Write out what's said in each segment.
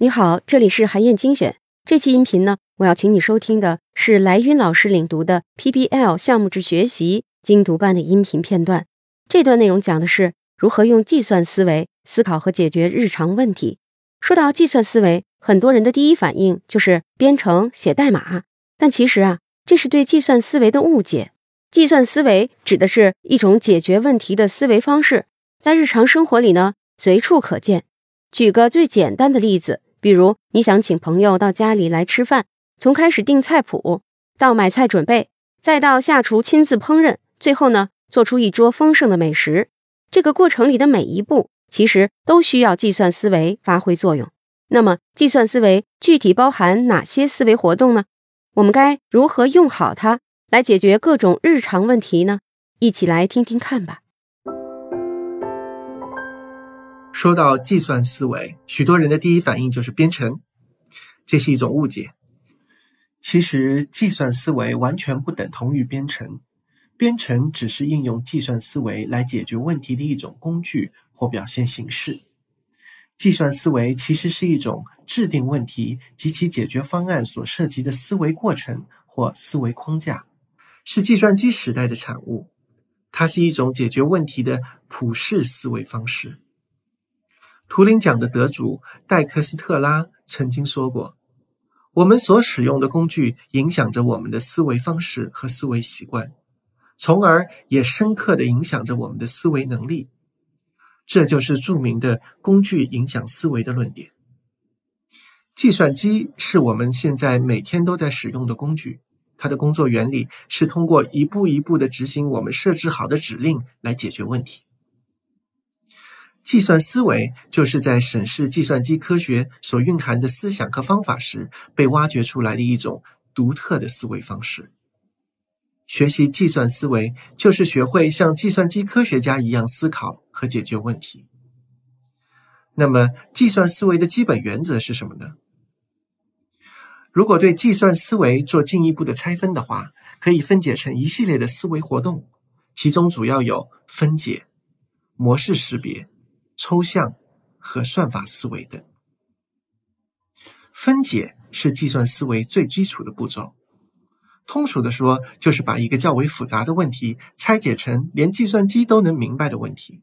你好，这里是韩燕精选。这期音频呢，我要请你收听的是来云老师领读的 PBL 项目制学习精读班的音频片段。这段内容讲的是如何用计算思维思考和解决日常问题。说到计算思维，很多人的第一反应就是编程写代码，但其实啊，这是对计算思维的误解。计算思维指的是一种解决问题的思维方式，在日常生活里呢，随处可见。举个最简单的例子。比如，你想请朋友到家里来吃饭，从开始订菜谱，到买菜准备，再到下厨亲自烹饪，最后呢，做出一桌丰盛的美食，这个过程里的每一步，其实都需要计算思维发挥作用。那么，计算思维具体包含哪些思维活动呢？我们该如何用好它来解决各种日常问题呢？一起来听听看吧。说到计算思维，许多人的第一反应就是编程，这是一种误解。其实，计算思维完全不等同于编程，编程只是应用计算思维来解决问题的一种工具或表现形式。计算思维其实是一种制定问题及其解决方案所涉及的思维过程或思维框架，是计算机时代的产物。它是一种解决问题的普世思维方式。图灵奖的得主戴克斯特拉曾经说过：“我们所使用的工具影响着我们的思维方式和思维习惯，从而也深刻的影响着我们的思维能力。”这就是著名的“工具影响思维”的论点。计算机是我们现在每天都在使用的工具，它的工作原理是通过一步一步的执行我们设置好的指令来解决问题。计算思维就是在审视计算机科学所蕴含的思想和方法时被挖掘出来的一种独特的思维方式。学习计算思维，就是学会像计算机科学家一样思考和解决问题。那么，计算思维的基本原则是什么呢？如果对计算思维做进一步的拆分的话，可以分解成一系列的思维活动，其中主要有分解、模式识别。抽象和算法思维等，分解是计算思维最基础的步骤。通俗的说，就是把一个较为复杂的问题拆解成连计算机都能明白的问题。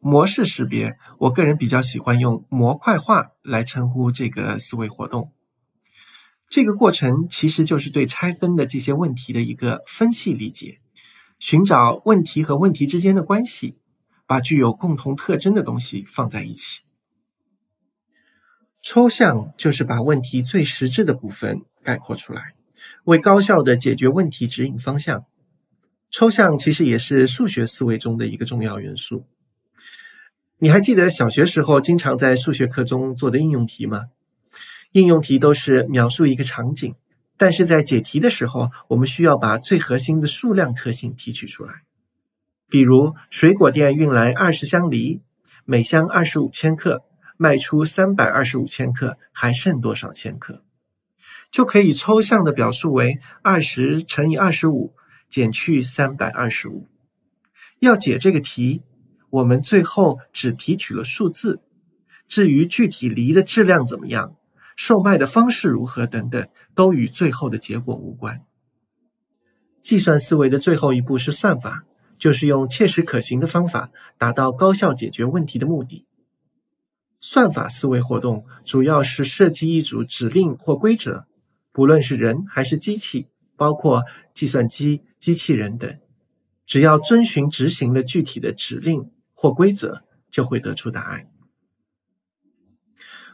模式识别，我个人比较喜欢用模块化来称呼这个思维活动。这个过程其实就是对拆分的这些问题的一个分析理解，寻找问题和问题之间的关系。把具有共同特征的东西放在一起。抽象就是把问题最实质的部分概括出来，为高效的解决问题指引方向。抽象其实也是数学思维中的一个重要元素。你还记得小学时候经常在数学课中做的应用题吗？应用题都是描述一个场景，但是在解题的时候，我们需要把最核心的数量特性提取出来。比如，水果店运来二十箱梨，每箱二十五千克，卖出三百二十五千克，还剩多少千克？就可以抽象的表述为二十乘以二十五减去三百二十五。要解这个题，我们最后只提取了数字，至于具体梨的质量怎么样，售卖的方式如何等等，都与最后的结果无关。计算思维的最后一步是算法。就是用切实可行的方法达到高效解决问题的目的。算法思维活动主要是设计一组指令或规则，不论是人还是机器，包括计算机、机器人等，只要遵循执行了具体的指令或规则，就会得出答案。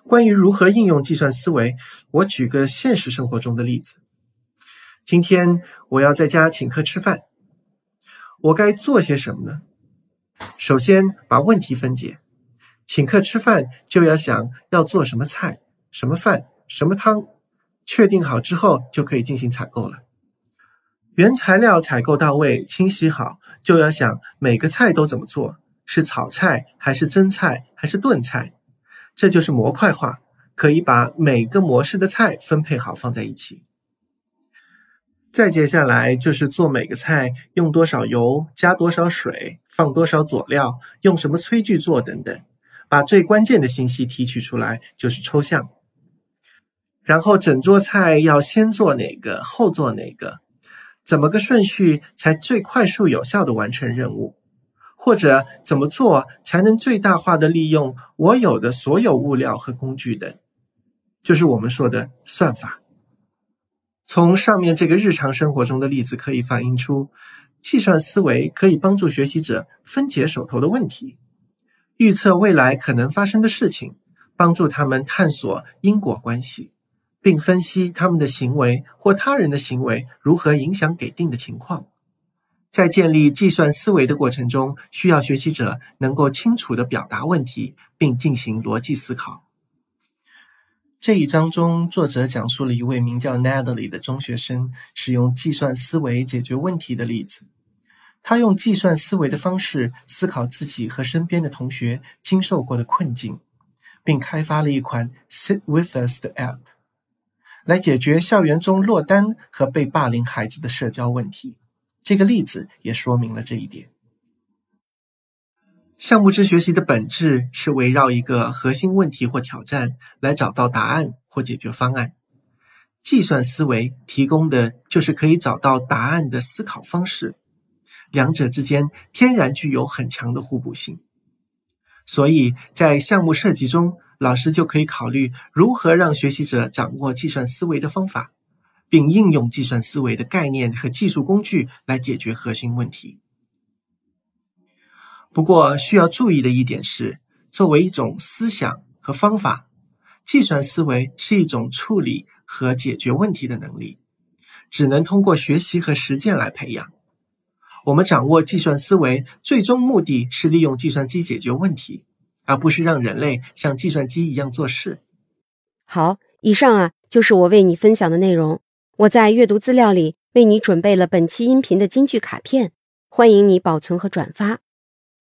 关于如何应用计算思维，我举个现实生活中的例子：今天我要在家请客吃饭。我该做些什么呢？首先把问题分解，请客吃饭就要想要做什么菜、什么饭、什么汤，确定好之后就可以进行采购了。原材料采购到位、清洗好，就要想每个菜都怎么做，是炒菜还是蒸菜还是炖菜，这就是模块化，可以把每个模式的菜分配好放在一起。再接下来就是做每个菜用多少油、加多少水、放多少佐料、用什么炊具做等等，把最关键的信息提取出来就是抽象。然后整桌菜要先做哪个，后做哪个，怎么个顺序才最快速有效的完成任务？或者怎么做才能最大化的利用我有的所有物料和工具等，就是我们说的算法。从上面这个日常生活中的例子可以反映出，计算思维可以帮助学习者分解手头的问题，预测未来可能发生的事情，帮助他们探索因果关系，并分析他们的行为或他人的行为如何影响给定的情况。在建立计算思维的过程中，需要学习者能够清楚地表达问题，并进行逻辑思考。这一章中，作者讲述了一位名叫 Natalie 的中学生使用计算思维解决问题的例子。他用计算思维的方式思考自己和身边的同学经受过的困境，并开发了一款 Sit with Us 的 App，来解决校园中落单和被霸凌孩子的社交问题。这个例子也说明了这一点。项目制学习的本质是围绕一个核心问题或挑战来找到答案或解决方案。计算思维提供的就是可以找到答案的思考方式，两者之间天然具有很强的互补性。所以在项目设计中，老师就可以考虑如何让学习者掌握计算思维的方法。并应用计算思维的概念和技术工具来解决核心问题。不过，需要注意的一点是，作为一种思想和方法，计算思维是一种处理和解决问题的能力，只能通过学习和实践来培养。我们掌握计算思维，最终目的是利用计算机解决问题，而不是让人类像计算机一样做事。好，以上啊就是我为你分享的内容。我在阅读资料里为你准备了本期音频的金句卡片，欢迎你保存和转发，